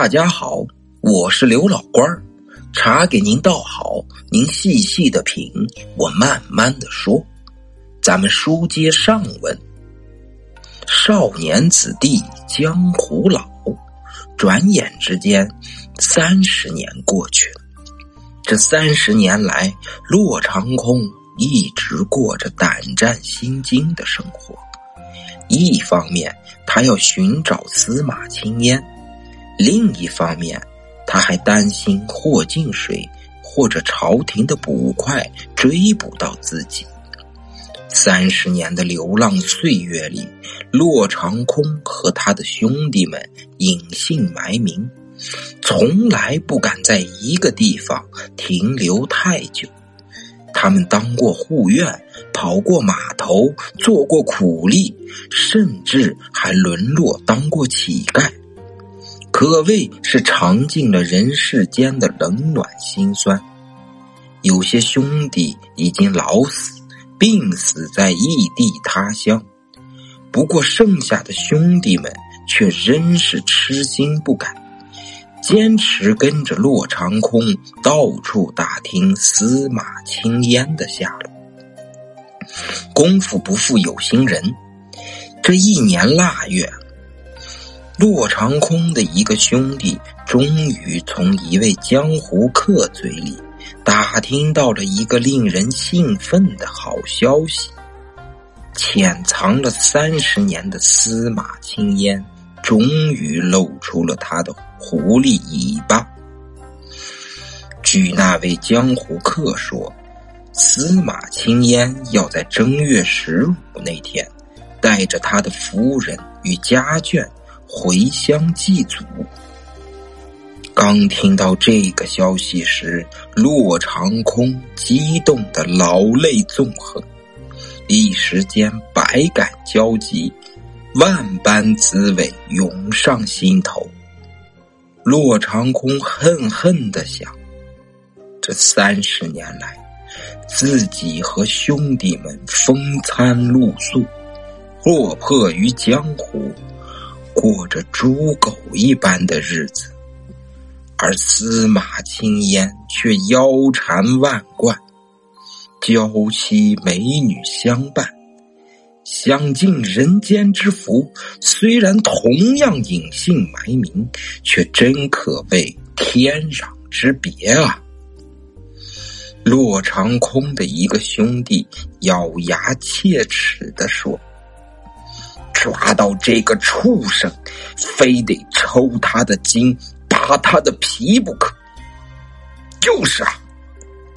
大家好，我是刘老官儿，茶给您倒好，您细细的品，我慢慢的说。咱们书接上文，少年子弟江湖老，转眼之间三十年过去了。这三十年来，骆长空一直过着胆战心惊的生活。一方面，他要寻找司马青烟；另一方面，他还担心霍敬水或者朝廷的捕快追捕到自己。三十年的流浪岁月里，骆长空和他的兄弟们隐姓埋名。从来不敢在一个地方停留太久。他们当过护院，跑过码头，做过苦力，甚至还沦落当过乞丐，可谓是尝尽了人世间的冷暖辛酸。有些兄弟已经老死，病死在异地他乡，不过剩下的兄弟们却仍是痴心不改。坚持跟着骆长空到处打听司马青烟的下落。功夫不负有心人，这一年腊月，骆长空的一个兄弟终于从一位江湖客嘴里打听到了一个令人兴奋的好消息：潜藏了三十年的司马青烟。终于露出了他的狐狸尾巴。据那位江湖客说，司马青烟要在正月十五那天，带着他的夫人与家眷回乡祭祖。刚听到这个消息时，骆长空激动的老泪纵横，一时间百感交集。万般滋味涌上心头，骆长空恨恨的想：这三十年来，自己和兄弟们风餐露宿，落魄于江湖，过着猪狗一般的日子，而司马青烟却腰缠万贯，娇妻美女相伴。享尽人间之福，虽然同样隐姓埋名，却真可谓天壤之别啊！骆长空的一个兄弟咬牙切齿的说：“抓到这个畜生，非得抽他的筋，扒他的皮不可。”就是啊，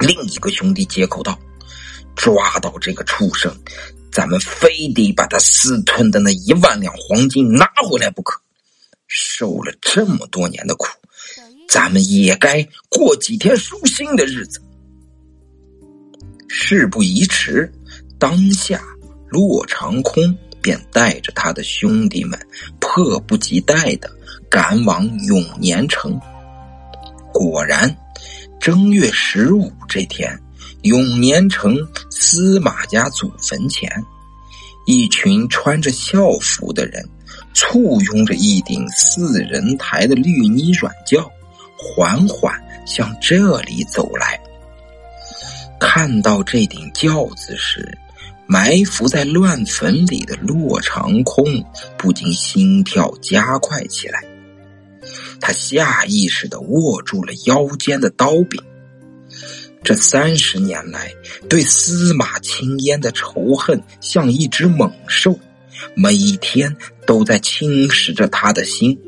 另一个兄弟接口道：“抓到这个畜生。”咱们非得把他私吞的那一万两黄金拿回来不可。受了这么多年的苦，咱们也该过几天舒心的日子。事不宜迟，当下落长空便带着他的兄弟们，迫不及待的赶往永年城。果然，正月十五这天。永年城司马家祖坟前，一群穿着校服的人簇拥着一顶四人抬的绿泥软轿，缓缓向这里走来。看到这顶轿子时，埋伏在乱坟里的骆长空不禁心跳加快起来，他下意识的握住了腰间的刀柄。这三十年来，对司马青烟的仇恨像一只猛兽，每天都在侵蚀着他的心。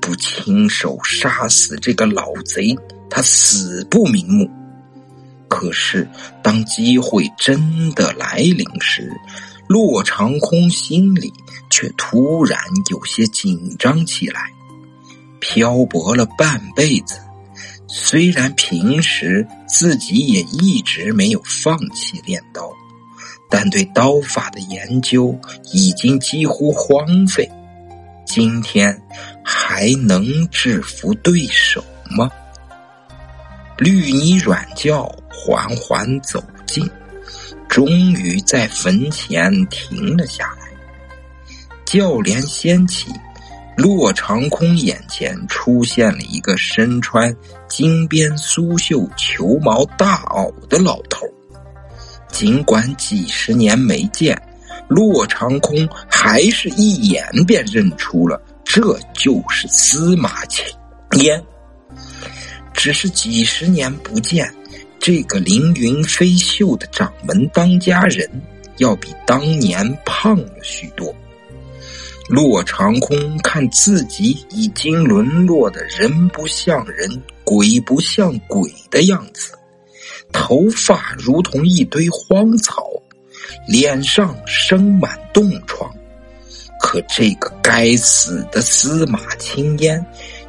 不亲手杀死这个老贼，他死不瞑目。可是，当机会真的来临时，骆长空心里却突然有些紧张起来。漂泊了半辈子。虽然平时自己也一直没有放弃练刀，但对刀法的研究已经几乎荒废。今天还能制服对手吗？绿泥软轿缓缓走近，终于在坟前停了下来。轿帘掀起，骆长空眼前出现了一个身穿金边苏绣球毛大袄的老头。尽管几十年没见，骆长空还是一眼便认出了这就是司马青烟。只是几十年不见，这个凌云飞秀的掌门当家人，要比当年胖了许多。骆长空看自己已经沦落的人不像人、鬼不像鬼的样子，头发如同一堆荒草，脸上生满冻疮。可这个该死的司马青烟，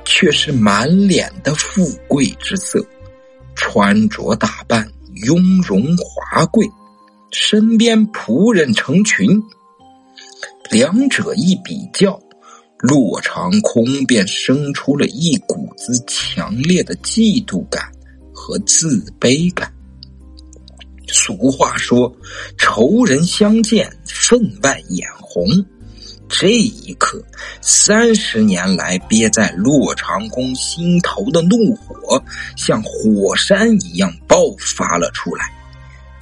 却是满脸的富贵之色，穿着打扮雍容华贵，身边仆人成群。两者一比较，洛长空便生出了一股子强烈的嫉妒感和自卑感。俗话说：“仇人相见，分外眼红。”这一刻，三十年来憋在骆长空心头的怒火，像火山一样爆发了出来。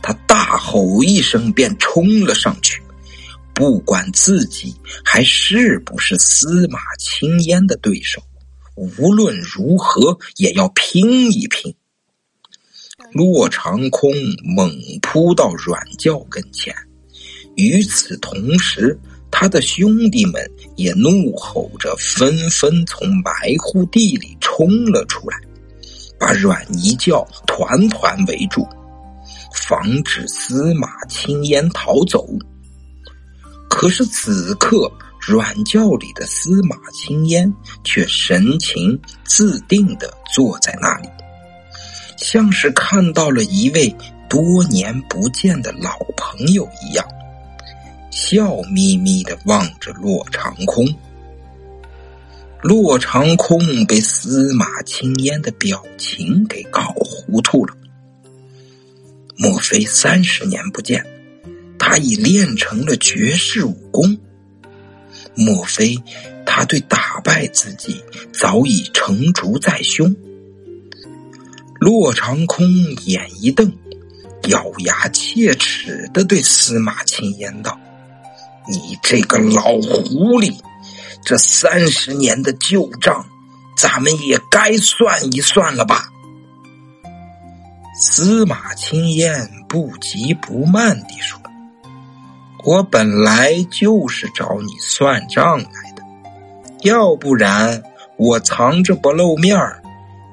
他大吼一声，便冲了上去。不管自己还是不是司马青烟的对手，无论如何也要拼一拼。骆长空猛扑到阮教跟前，与此同时，他的兄弟们也怒吼着，纷纷从埋伏地里冲了出来，把阮一教团团围住，防止司马青烟逃走。可是此刻，软教里的司马青烟却神情自定的坐在那里，像是看到了一位多年不见的老朋友一样，笑眯眯的望着洛长空。洛长空被司马青烟的表情给搞糊涂了，莫非三十年不见？他已练成了绝世武功，莫非他对打败自己早已成竹在胸？洛长空眼一瞪，咬牙切齿的对司马青烟道：“你这个老狐狸，这三十年的旧账，咱们也该算一算了吧？”司马青烟不急不慢地说。我本来就是找你算账来的，要不然我藏着不露面儿，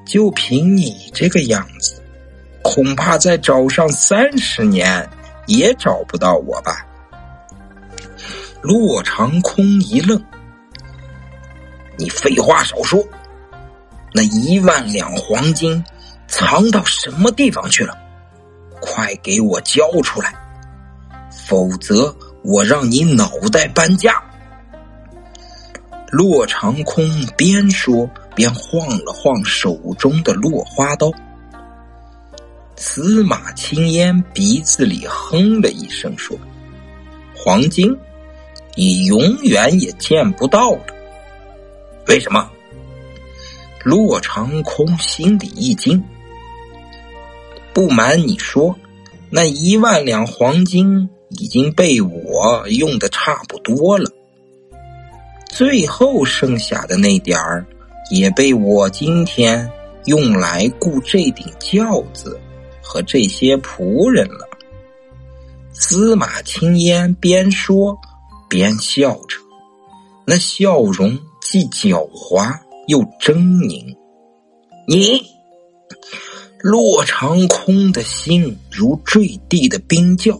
就凭你这个样子，恐怕再找上三十年也找不到我吧。骆长空一愣：“你废话少说，那一万两黄金藏到什么地方去了？快给我交出来！”否则，我让你脑袋搬家！骆长空边说边晃了晃手中的落花刀。司马青烟鼻子里哼了一声，说：“黄金，你永远也见不到了。为什么？”骆长空心里一惊。不瞒你说，那一万两黄金。已经被我用的差不多了，最后剩下的那点儿，也被我今天用来雇这顶轿子和这些仆人了。司马青烟边说边笑着，那笑容既狡猾又狰狞。你，骆长空的心如坠地的冰窖。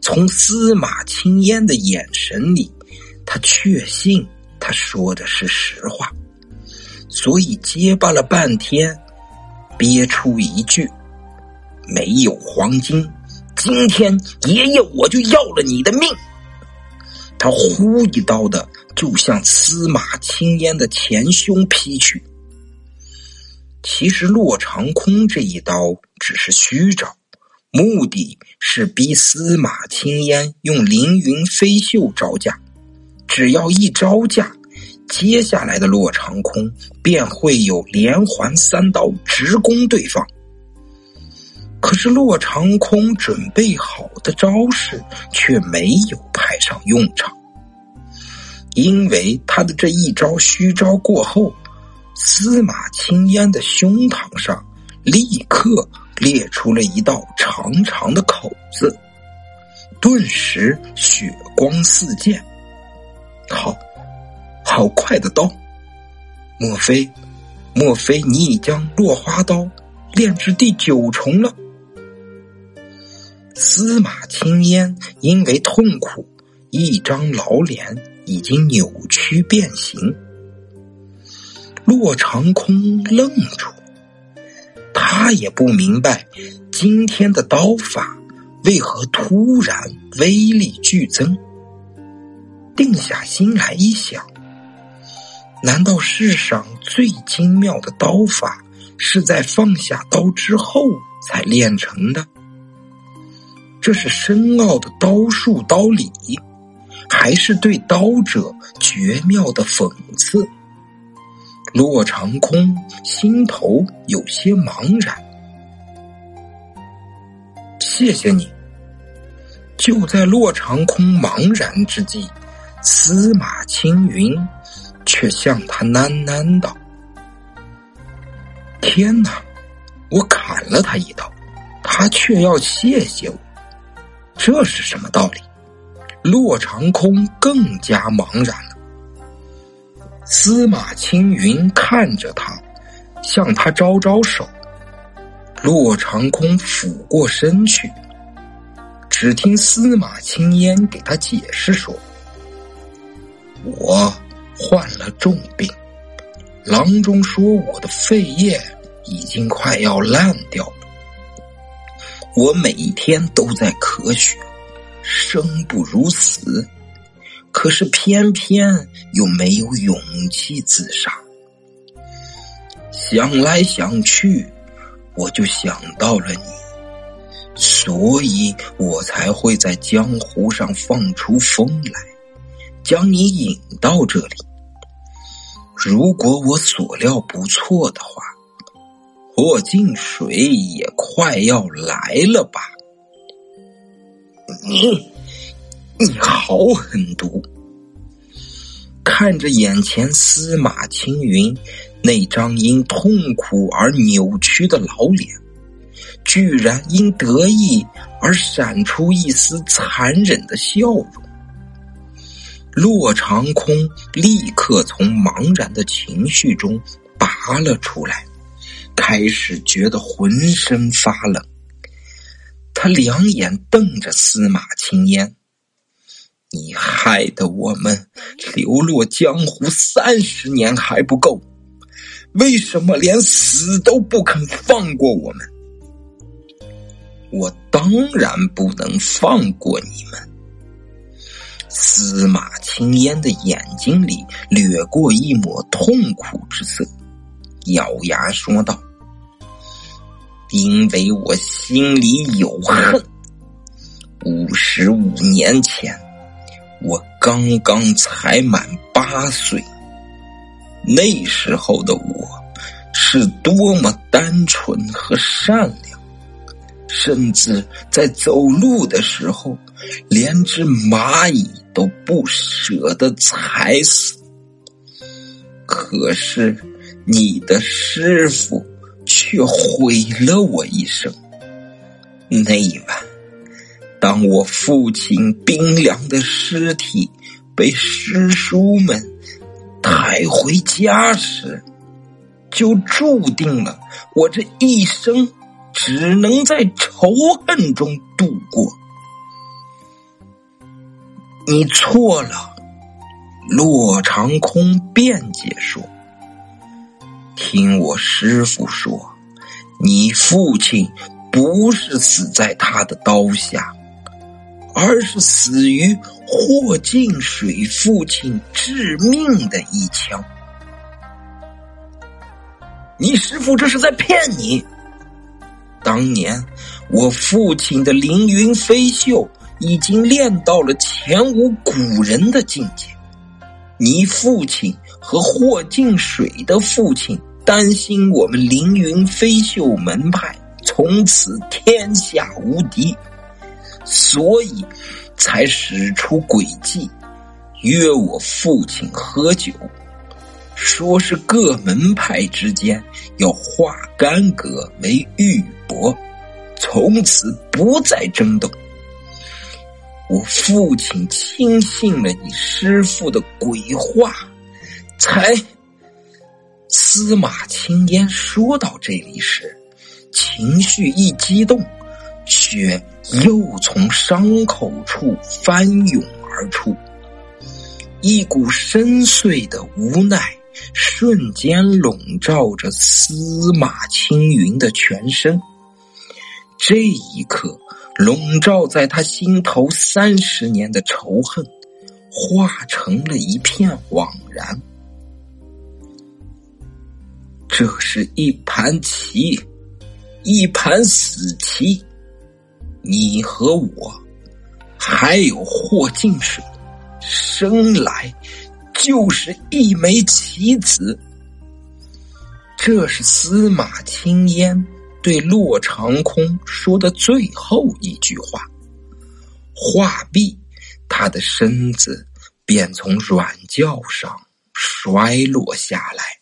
从司马青烟的眼神里，他确信他说的是实话，所以结巴了半天，憋出一句：“没有黄金，今天爷爷我就要了你的命。”他呼一刀的就向司马青烟的前胸劈去。其实洛长空这一刀只是虚招。目的是逼司马青烟用凌云飞袖招架，只要一招架，接下来的洛长空便会有连环三刀直攻对方。可是洛长空准备好的招式却没有派上用场，因为他的这一招虚招过后，司马青烟的胸膛上立刻裂出了一道长长的口子，顿时血光四溅。好，好快的刀！莫非，莫非你已将落花刀炼至第九重了？司马青烟因为痛苦，一张老脸已经扭曲变形。骆长空愣住，他也不明白今天的刀法为何突然威力剧增。定下心来一想，难道世上最精妙的刀法是在放下刀之后才练成的？这是深奥的刀术刀理，还是对刀者绝妙的讽刺？骆长空心头有些茫然。谢谢你。就在骆长空茫然之际，司马青云却向他喃喃道：“天哪！我砍了他一刀，他却要谢谢我。”这是什么道理？骆长空更加茫然了。司马青云看着他，向他招招手。骆长空俯过身去，只听司马青烟给他解释说：“我患了重病，郎中说我的肺叶已经快要烂掉。”我每天都在咳血，生不如死，可是偏偏又没有勇气自杀。想来想去，我就想到了你，所以我才会在江湖上放出风来，将你引到这里。如果我所料不错的话。破镜水也快要来了吧？你，你好狠毒！看着眼前司马青云那张因痛苦而扭曲的老脸，居然因得意而闪出一丝残忍的笑容。洛长空立刻从茫然的情绪中拔了出来。开始觉得浑身发冷，他两眼瞪着司马青烟：“你害得我们流落江湖三十年还不够，为什么连死都不肯放过我们？我当然不能放过你们。”司马青烟的眼睛里掠过一抹痛苦之色。咬牙说道：“因为我心里有恨。五十五年前，我刚刚才满八岁，那时候的我是多么单纯和善良，甚至在走路的时候，连只蚂蚁都不舍得踩死。可是……”你的师傅却毁了我一生。那一晚，当我父亲冰凉的尸体被师叔们抬回家时，就注定了我这一生只能在仇恨中度过。你错了，洛长空辩解说。听我师傅说，你父亲不是死在他的刀下，而是死于霍静水父亲致命的一枪。你师傅这是在骗你！当年我父亲的凌云飞袖已经练到了前无古人的境界，你父亲和霍静水的父亲担心我们凌云飞秀门派从此天下无敌，所以才使出诡计，约我父亲喝酒，说是各门派之间要化干戈为玉帛，从此不再争斗。我父亲轻信了你师父的鬼话，才。司马青烟说到这里时，情绪一激动，血又从伤口处翻涌而出，一股深邃的无奈瞬间笼罩着司马青云的全身。这一刻。笼罩在他心头三十年的仇恨，化成了一片惘然。这是一盘棋，一盘死棋。你和我，还有霍进水，生来就是一枚棋子。这是司马青烟。对洛长空说的最后一句话，话毕，他的身子便从软轿上摔落下来。